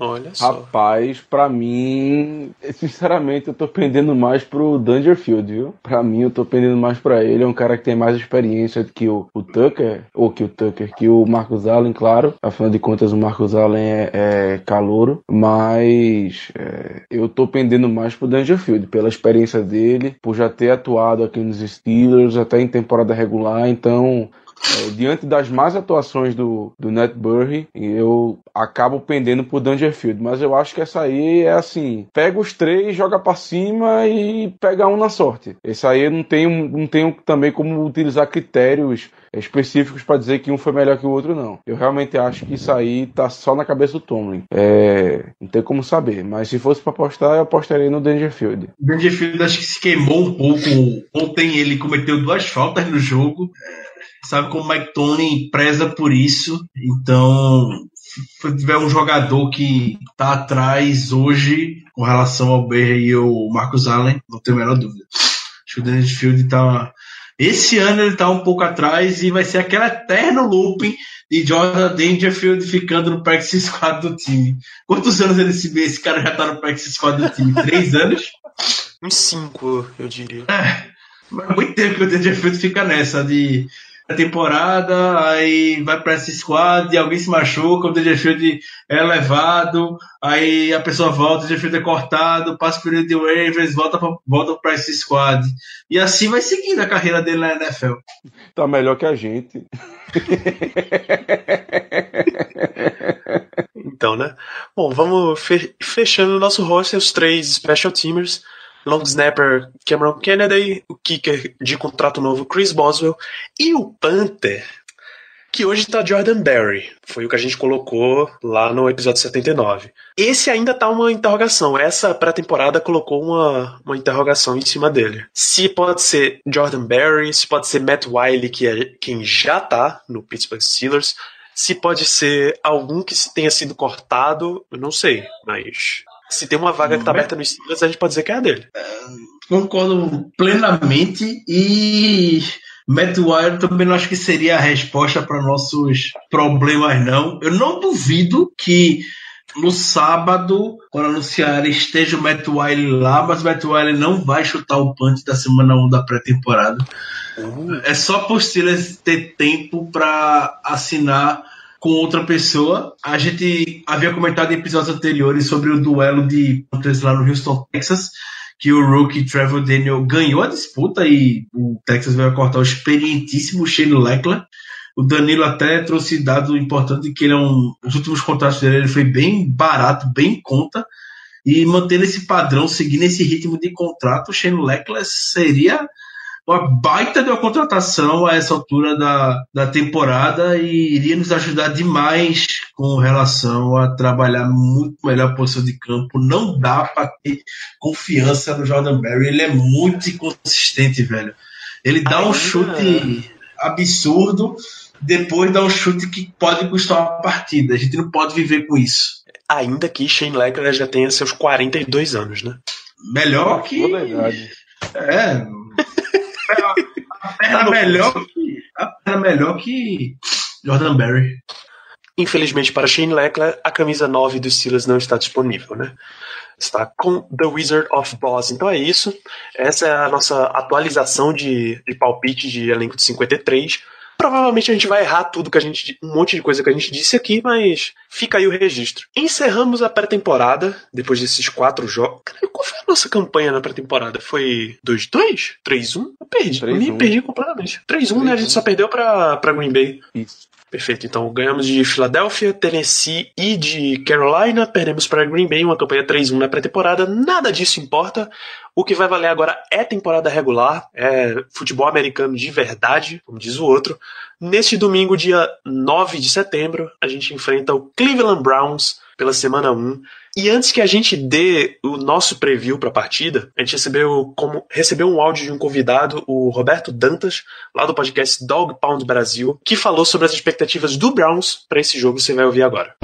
Olha só. Rapaz, pra mim, sinceramente, eu tô pendendo mais pro Dangerfield, viu? Pra mim, eu tô pendendo mais pra ele. É um cara que tem mais experiência que o, o Tucker, ou que o Tucker, que o Marcos Allen, claro. Afinal de contas, o Marcos Allen é, é calouro. Mas é, eu tô pendendo mais pro Dangerfield, pela experiência dele, por já ter atuado aqui nos Steelers, até em temporada regular. Então, é, diante das más atuações do, do Ned Burry, eu acabo pendendo pro Dangerfield. Mas eu acho que essa aí é assim: pega os três, joga para cima e pega um na sorte. Esse aí eu não tenho, não tenho também como utilizar critérios específicos para dizer que um foi melhor que o outro, não. Eu realmente acho que isso aí tá só na cabeça do Tomlin. É, não tem como saber. Mas se fosse para apostar, eu apostaria no Dangerfield. Dangerfield acho que se queimou um pouco. Ontem ele cometeu duas faltas no jogo sabe como o Mike Tony preza por isso. Então, se tiver um jogador que tá atrás hoje com relação ao Berry e o Marcus Allen, não tenho a menor dúvida. Acho que o Dennis Field tá. Esse ano ele tá um pouco atrás e vai ser aquele eterno looping de Jordan Dangerfield ficando no practice squad do time. Quantos anos ele se vê? Esse cara já tá no practice squad do time? Três anos? Uns cinco, eu diria. É, mas muito tempo que o Dangerfield fica nessa de temporada, aí vai para esse squad, alguém se machuca, o Dangerfield é levado, aí a pessoa volta, o Dangerfield é cortado, passa o período de waivers, volta para volta pra esse squad. E assim vai seguindo a carreira dele na NFL. Tá melhor que a gente. então, né? Bom, vamos fechando o nosso roster, os três special teamers long snapper Cameron Kennedy, o kicker de contrato novo Chris Boswell e o Panther, que hoje está Jordan Berry. Foi o que a gente colocou lá no episódio 79. Esse ainda tá uma interrogação. Essa pré-temporada colocou uma, uma interrogação em cima dele. Se pode ser Jordan Berry, se pode ser Matt Wiley, que é quem já tá no Pittsburgh Steelers. Se pode ser algum que tenha sido cortado, eu não sei, mas se tem uma vaga que tá aberta no Steelers, a gente pode dizer que é a dele. Concordo plenamente e Matt Wire também não acho que seria a resposta para nossos problemas, não. Eu não duvido que no sábado, quando anunciarem, esteja o Matt Wiley lá, mas o Matt Wiley não vai chutar o punch da semana 1 da pré-temporada. Uhum. É só por Steelers ter tempo para assinar com outra pessoa. A gente havia comentado em episódios anteriores sobre o duelo de Panthers lá no Houston, Texas, que o rookie Trevor Daniel ganhou a disputa e o Texas vai cortar o experientíssimo Shane Leckler. O Danilo até trouxe dado importante que ele é um, os últimos contratos dele ele foi bem barato, bem em conta. E mantendo esse padrão, seguindo esse ritmo de contrato, o Shane Leckler seria uma baita de uma contratação a essa altura da, da temporada e iria nos ajudar demais com relação a trabalhar muito melhor a posição de campo. Não dá para ter confiança no Jordan Berry, ele é muito inconsistente, velho. Ele dá um chute absurdo, depois dá um chute que pode custar uma partida. A gente não pode viver com isso. Ainda que Shane Lecker já tenha seus 42 anos, né? Melhor que. É, a perna tá melhor que. A perna melhor que Jordan Berry. Infelizmente para Shane Leckler, a camisa 9 dos Steelers não está disponível, né? Está com The Wizard of Boss. Então é isso. Essa é a nossa atualização de, de palpite de elenco de 53. Provavelmente a gente vai errar tudo que a gente. um monte de coisa que a gente disse aqui, mas fica aí o registro. Encerramos a pré-temporada, depois desses quatro jogos. Qual foi a nossa campanha na pré-temporada? Foi 2-2? 3-1? Eu perdi. 3 -1. Eu me perdi completamente. 3-1, né? A gente só perdeu pra, pra Green Bay. Isso. Perfeito. Então ganhamos de Filadélfia, Tennessee e de Carolina. Perdemos para Green Bay, uma campanha 3-1 na pré-temporada. Nada disso importa. O que vai valer agora é temporada regular, é futebol americano de verdade, como diz o outro. Neste domingo, dia 9 de setembro, a gente enfrenta o Cleveland Browns pela semana 1. E antes que a gente dê o nosso preview para a partida, a gente recebeu, como, recebeu um áudio de um convidado, o Roberto Dantas, lá do podcast Dog Pound Brasil, que falou sobre as expectativas do Browns para esse jogo. Você vai ouvir agora.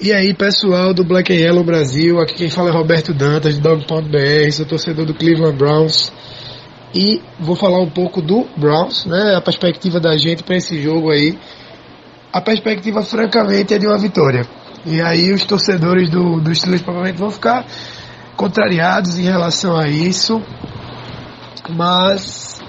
E aí, pessoal do Black and Yellow Brasil, aqui quem fala é Roberto Dantas, de Dog Pound BR, sou torcedor do Cleveland Browns. E vou falar um pouco do Browns, né? A perspectiva da gente para esse jogo aí. A perspectiva, francamente, é de uma vitória. E aí os torcedores do, do Steelers provavelmente vão ficar contrariados em relação a isso. Mas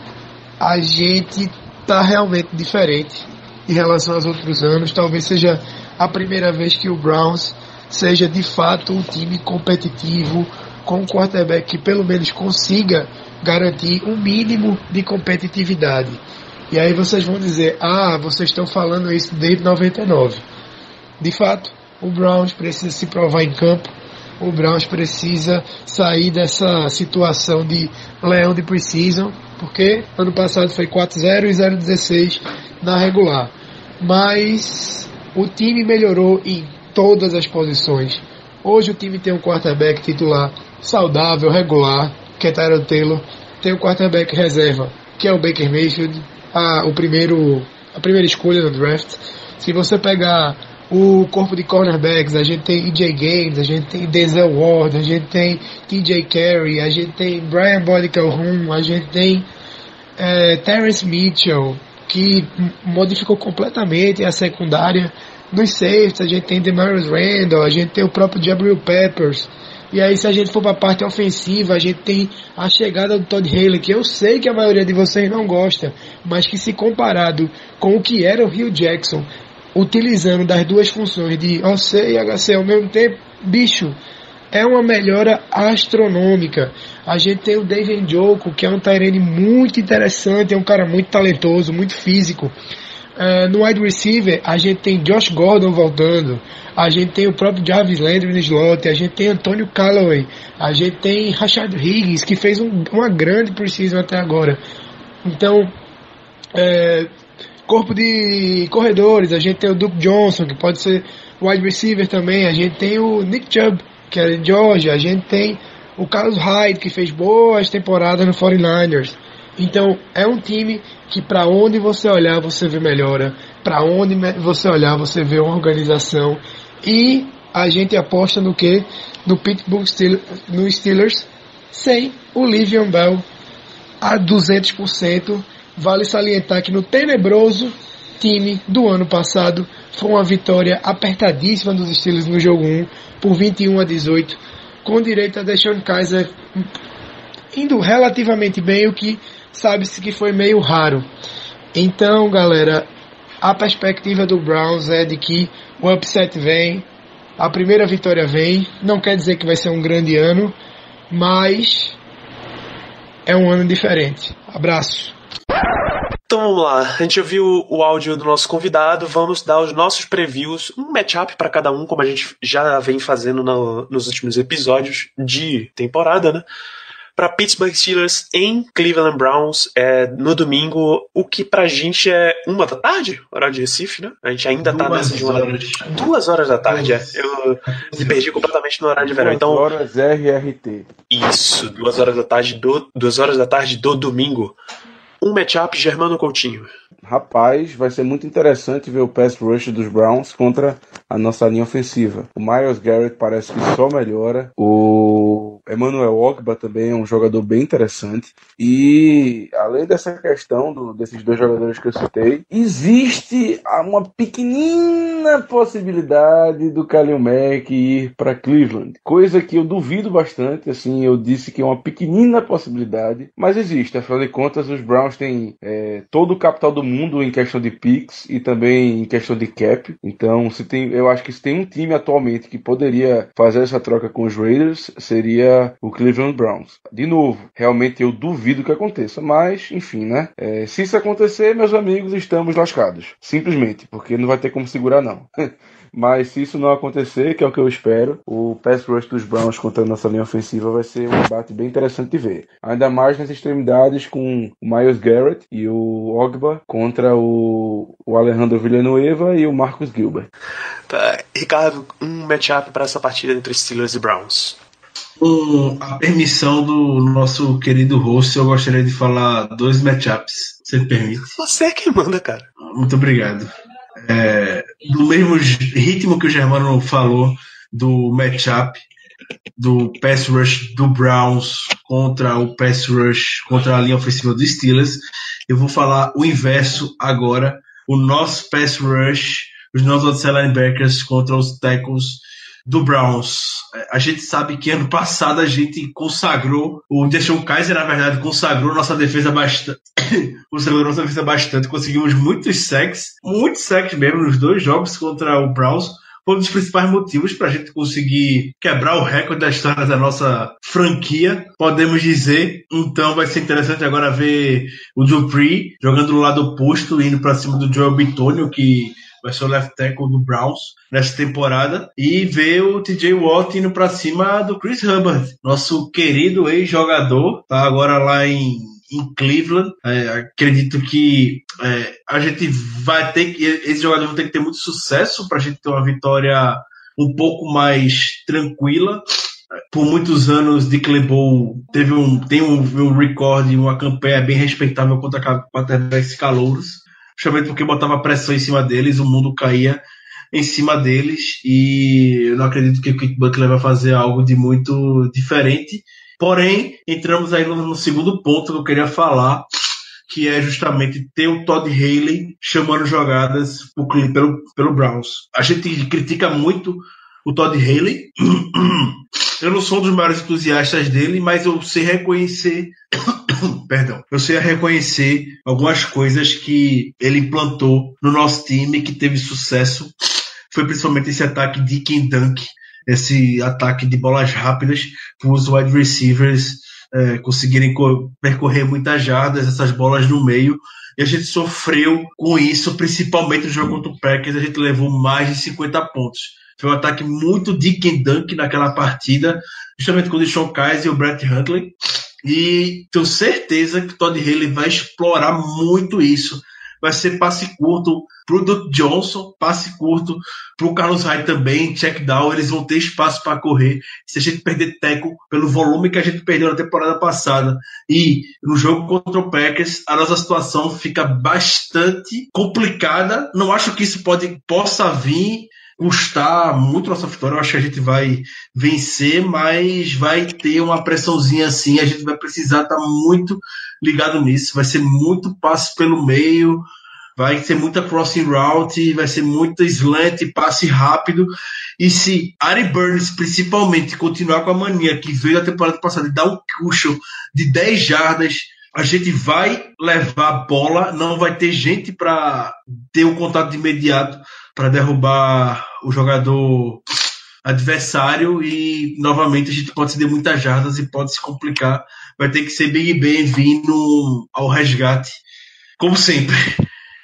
a gente tá realmente diferente em relação aos outros anos. Talvez seja a primeira vez que o Browns seja de fato um time competitivo, com um quarterback que pelo menos consiga garantir um mínimo de competitividade. E aí vocês vão dizer, ah, vocês estão falando isso desde 99. De fato, o Browns precisa se provar em campo, o Browns precisa sair dessa situação de leão de preseason, porque ano passado foi 4-0 e 0-16 na regular. Mas o time melhorou em todas as posições. Hoje o time tem um quarterback titular saudável, regular, que é Tyron Taylor. Tem um quarterback reserva, que é o Baker Mayfield, a, o primeiro, a primeira escolha no draft. Se você pegar o corpo de cornerbacks, a gente tem EJ Gaines, a gente tem Denzel Ward, a gente tem TJ Carey, a gente tem Brian Boyd Calhoun, a gente tem é, Terrence Mitchell, que modificou completamente a secundária nos safeties, a gente tem Demarius Randall, a gente tem o próprio Jabril Peppers. E aí, se a gente for para a parte ofensiva, a gente tem a chegada do Todd Haley, que eu sei que a maioria de vocês não gosta, mas que se comparado com o que era o Rio Jackson, utilizando das duas funções de OC e HC ao mesmo tempo, bicho, é uma melhora astronômica. A gente tem o David Joko, que é um Tyrene muito interessante, é um cara muito talentoso, muito físico. Uh, no wide receiver, a gente tem Josh Gordon voltando, a gente tem o próprio Jarvis Landry no slot, a gente tem Antônio Callaway, a gente tem Rashad Higgins, que fez um, uma grande precisão até agora. Então, é, corpo de corredores, a gente tem o Duke Johnson, que pode ser wide receiver também, a gente tem o Nick Chubb, que é de Georgia, a gente tem o Carlos Hyde, que fez boas temporadas no 49ers. Então, é um time que para onde você olhar você vê melhora, para onde você olhar você vê uma organização e a gente aposta no que? No Pittsburgh Steelers, no Steelers sem o Livion Bell a 200%. Vale salientar que no tenebroso time do ano passado foi uma vitória apertadíssima dos Steelers no jogo 1 por 21 a 18, com direito a Deshaun Kaiser indo relativamente bem, o que sabe-se que foi meio raro. Então, galera, a perspectiva do Browns é de que o upset vem, a primeira vitória vem. Não quer dizer que vai ser um grande ano, mas é um ano diferente. Abraço. Então vamos lá, a gente ouviu o áudio do nosso convidado, vamos dar os nossos previews, um matchup para cada um, como a gente já vem fazendo no, nos últimos episódios de temporada, né? para Pittsburgh Steelers em Cleveland Browns é, no domingo, o que pra gente é uma da tarde, horário de Recife, né? A gente ainda tá Duas nessa de uma horas. duas horas da tarde, é. Eu me perdi completamente no horário de verão. Duas Então, horas RRT. isso, duas horas da tarde do duas horas da tarde do domingo. Um matchup Germano Coutinho. Rapaz, vai ser muito interessante ver o pass rush dos Browns contra a nossa linha ofensiva. O Miles Garrett parece que só melhora. O Emmanuel Ogba também é um jogador bem interessante. E além dessa questão do- desses dois jogadores que eu citei, existe uma pequenina possibilidade do Kalil Mack ir para Cleveland. Coisa que eu duvido bastante. Assim, eu disse que é uma pequenina possibilidade, mas existe. Afinal de contas, os Browns têm é, todo o capital do mundo em questão de picks e também em questão de cap. Então, se tem, eu acho que se tem um time atualmente que poderia fazer essa troca com os Raiders, seria o Cleveland Browns. De novo, realmente eu duvido que aconteça, mas enfim, né? É, se isso acontecer, meus amigos, estamos lascados. Simplesmente, porque não vai ter como segurar, não. Mas se isso não acontecer, que é o que eu espero, o pass rush dos Browns contra a nossa linha ofensiva vai ser um debate bem interessante de ver. Ainda mais nas extremidades com o Miles Garrett e o Ogba contra o, o Alejandro Villanueva e o Marcus Gilbert. Tá, Ricardo, um matchup para essa partida entre Steelers e Browns. Com a permissão do nosso querido host, eu gostaria de falar dois matchups, se ele permite. Você é quem manda, cara. Muito obrigado. É, do mesmo ritmo que o Germano falou do matchup do pass rush do Browns contra o pass rush contra a linha ofensiva do Steelers, eu vou falar o inverso agora. O nosso pass rush os nossos linebackers contra os tackles do Browns. A gente sabe que ano passado a gente consagrou, o Deshaun Kaiser, na verdade, consagrou nossa defesa bastante. consagrou nossa defesa bastante. Conseguimos muitos sacks, muitos sacks mesmo nos dois jogos contra o Browns. Foi um dos principais motivos para a gente conseguir quebrar o recorde da história da nossa franquia, podemos dizer. Então vai ser interessante agora ver o Dupree jogando do lado oposto, indo para cima do Joel Bitonio, que vai ser o left tackle do Browns nessa temporada, e ver o TJ Watt indo para cima do Chris Hubbard, nosso querido ex-jogador, tá agora lá em em Cleveland. É, acredito que é, a gente vai ter que. Esse jogador vai ter que ter muito sucesso para a gente ter uma vitória um pouco mais tranquila. Por muitos anos, Dick LeBeau teve um, tem um, um recorde, uma campanha bem respeitável contra quarterbacks calouros justamente porque botava pressão em cima deles, o mundo caía em cima deles e eu não acredito que o Kick Butler vai fazer algo de muito diferente. Porém, entramos aí no, no segundo ponto que eu queria falar, que é justamente ter o Todd Haley chamando jogadas pelo, pelo Browns. A gente critica muito o Todd Haley. Eu não sou um dos maiores entusiastas dele, mas eu sei reconhecer perdão, eu sei reconhecer algumas coisas que ele implantou no nosso time que teve sucesso. Foi principalmente esse ataque de King Dunk, esse ataque de bolas rápidas para os wide receivers é, conseguirem percorrer muitas jardas, essas bolas no meio. E a gente sofreu com isso, principalmente no jogo contra o Packers, a gente levou mais de 50 pontos. Foi um ataque muito Dick and Dunk naquela partida, justamente com o Sean Kaiser e o Brett Huntley. E tenho certeza que Todd Haley vai explorar muito isso. Vai ser passe curto pro Duke Johnson, passe curto pro Carlos Hyde também, check down, eles vão ter espaço para correr. Se a gente perder teco pelo volume que a gente perdeu na temporada passada e no jogo contra o Packers, a nossa situação fica bastante complicada. Não acho que isso pode possa vir custar muito nossa vitória. Eu acho que a gente vai vencer, mas vai ter uma pressãozinha assim. A gente vai precisar estar tá muito ligado nisso. Vai ser muito passe pelo meio, vai ser muita crossing route, vai ser muita slant, passe rápido. E se Ari Burns, principalmente, continuar com a mania que veio da temporada passada de dar um cushion de 10 jardas a gente vai levar a bola, não vai ter gente para ter o um contato de imediato para derrubar o jogador adversário e novamente a gente pode ceder muitas jardas e pode se complicar. Vai ter que ser Big Ben vindo ao resgate, como sempre.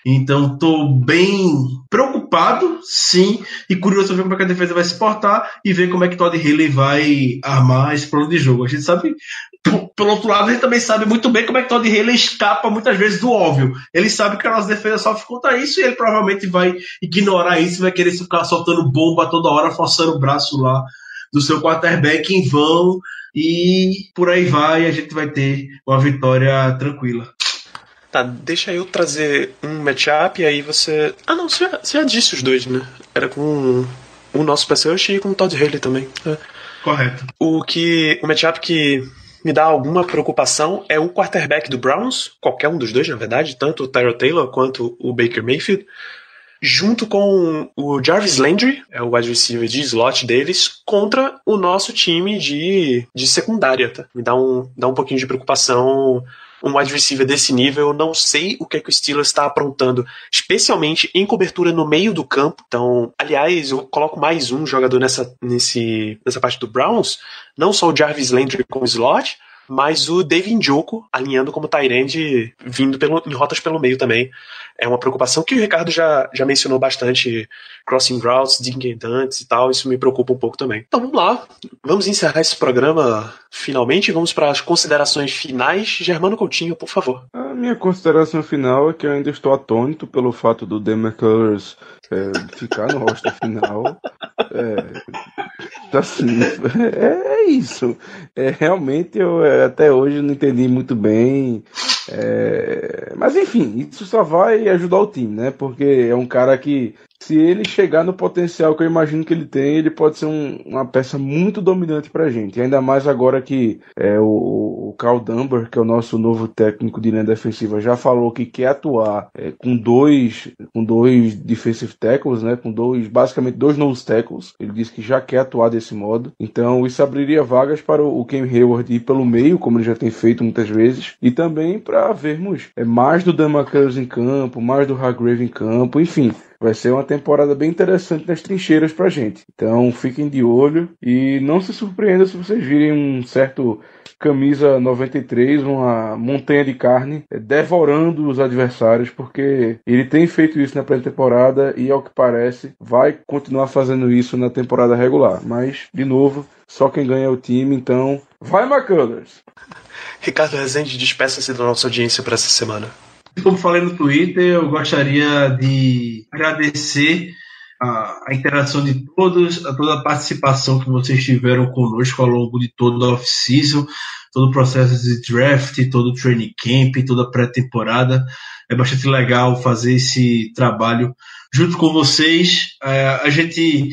Então estou bem preocupado, sim, e curioso ver como é que a defesa vai se portar e ver como é que Todd Haley vai armar esse plano de jogo. A gente sabe, pelo outro lado, gente também sabe muito bem como é que Todd Haley escapa muitas vezes do óbvio. Ele sabe que a nossa defesa sofre contra isso e ele provavelmente vai ignorar isso, vai querer ficar soltando bomba toda hora, forçando o braço lá do seu quarterback em vão e por aí vai, a gente vai ter uma vitória tranquila. Tá, deixa eu trazer um matchup e aí você. Ah, não, você já, você já disse os dois, né? Era com o nosso PC e com o Todd Haley também. É. Correto. O que. O matchup que me dá alguma preocupação é o quarterback do Browns, qualquer um dos dois, na verdade, tanto o Tyrell Taylor quanto o Baker Mayfield, junto com o Jarvis Landry, é o wide receiver de slot deles, contra o nosso time de, de secundária, tá? Me dá um, dá um pouquinho de preocupação um wide receiver desse nível. Eu não sei o que, é que o Steelers está aprontando, especialmente em cobertura no meio do campo. Então, aliás, eu coloco mais um jogador nessa, nesse, nessa parte do Browns, não só o Jarvis Landry com slot, mas o David Njoku alinhando como Tyrande, vindo pelo, em rotas pelo meio também. É uma preocupação que o Ricardo já, já mencionou bastante, crossing routes, digging e tal, isso me preocupa um pouco também. Então vamos lá, vamos encerrar esse programa finalmente, vamos para as considerações finais. Germano Coutinho, por favor. A minha consideração final é que eu ainda estou atônito pelo fato do Demetrius é, ficar no roster final. É, assim, é, é isso. É, realmente eu é, até hoje não entendi muito bem. É, mas enfim, isso só vai ajudar o time, né? Porque é um cara que se ele chegar no potencial que eu imagino que ele tem, ele pode ser um, uma peça muito dominante pra gente. Ainda mais agora que é, o, o Carl Dunbar, que é o nosso novo técnico de linha defensiva, já falou que quer atuar é, com dois com dois defensive tackles, né? Com dois, basicamente dois nose tackles. Ele disse que já quer atuar desse modo. Então isso abriria vagas para o, Cam Hayward ir pelo meio, como ele já tem feito muitas vezes, e também para vermos é, mais do Dan em campo, mais do Hargrave em campo, enfim vai ser uma temporada bem interessante nas trincheiras pra gente. Então fiquem de olho e não se surpreendam se vocês virem um certo camisa 93, uma montanha de carne, é, devorando os adversários, porque ele tem feito isso na pré-temporada e, ao que parece, vai continuar fazendo isso na temporada regular. Mas, de novo, só quem ganha é o time, então vai McCullers! Ricardo Rezende, despeça-se da nossa audiência para essa semana. Como falei no Twitter, eu gostaria de agradecer a, a, interação de todos, a toda a participação que vocês tiveram conosco ao longo de todo o off-season, todo o processo de draft, todo o training camp, toda a pré-temporada. É bastante legal fazer esse trabalho junto com vocês. É, a gente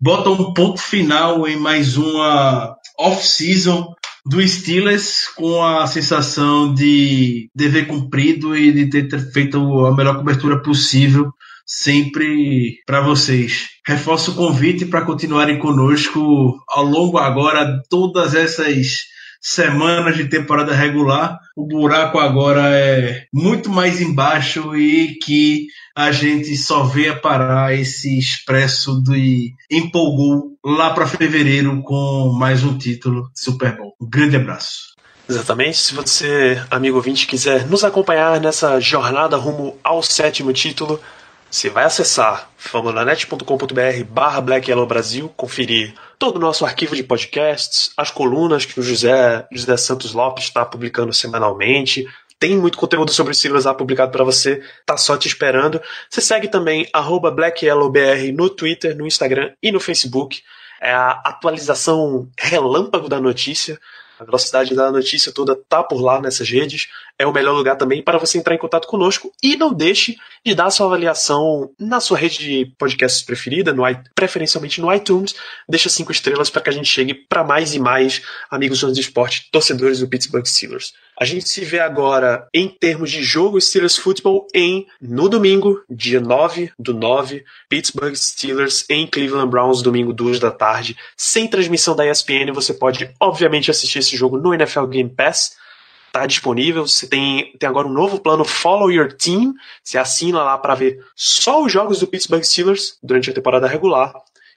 bota um ponto final em mais uma off-season do Steelers com a sensação de dever cumprido e de ter feito a melhor cobertura possível sempre para vocês. Reforço o convite para continuarem conosco ao longo agora todas essas semanas de temporada regular. O buraco agora é muito mais embaixo e que a gente só venha parar esse expresso de empolgou lá para fevereiro com mais um título Super Bowl. Um grande abraço. Exatamente. Se você, amigo ouvinte, quiser nos acompanhar nessa jornada rumo ao sétimo título, você vai acessar famulanet.com.br barra Black Yellow Brasil, conferir todo o nosso arquivo de podcasts, as colunas que o José, José Santos Lopes está publicando semanalmente. Tem muito conteúdo sobre o Silas lá publicado para você, tá só te esperando. Você segue também BlackYellowBR no Twitter, no Instagram e no Facebook. É a atualização relâmpago da notícia. A velocidade da notícia toda tá por lá nessas redes. É o melhor lugar também para você entrar em contato conosco. E não deixe de dar sua avaliação na sua rede de podcasts preferida, no, preferencialmente no iTunes. Deixa cinco estrelas para que a gente chegue para mais e mais amigos do esporte, torcedores do Pittsburgh Steelers. A gente se vê agora em termos de jogo Steelers Football em no domingo, dia 9 do 9, Pittsburgh Steelers em Cleveland Browns, domingo 2 da tarde, sem transmissão da ESPN. Você pode, obviamente, assistir esse jogo no NFL Game Pass. Tá disponível. Você tem, tem agora um novo plano Follow Your Team. Você assina lá para ver só os jogos do Pittsburgh Steelers durante a temporada regular.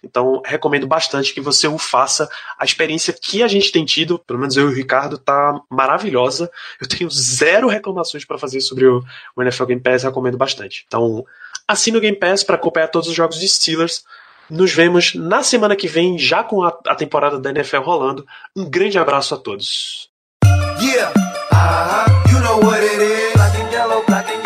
Então, recomendo bastante que você o faça. A experiência que a gente tem tido, pelo menos eu e o Ricardo, tá maravilhosa. Eu tenho zero reclamações para fazer sobre o, NFL Game Pass, recomendo bastante. Então, assine o Game Pass para acompanhar todos os jogos de Steelers. Nos vemos na semana que vem, já com a, a temporada da NFL rolando. Um grande abraço a todos. Yeah, Uh-huh. You know what it is. Black and yellow, black and yellow.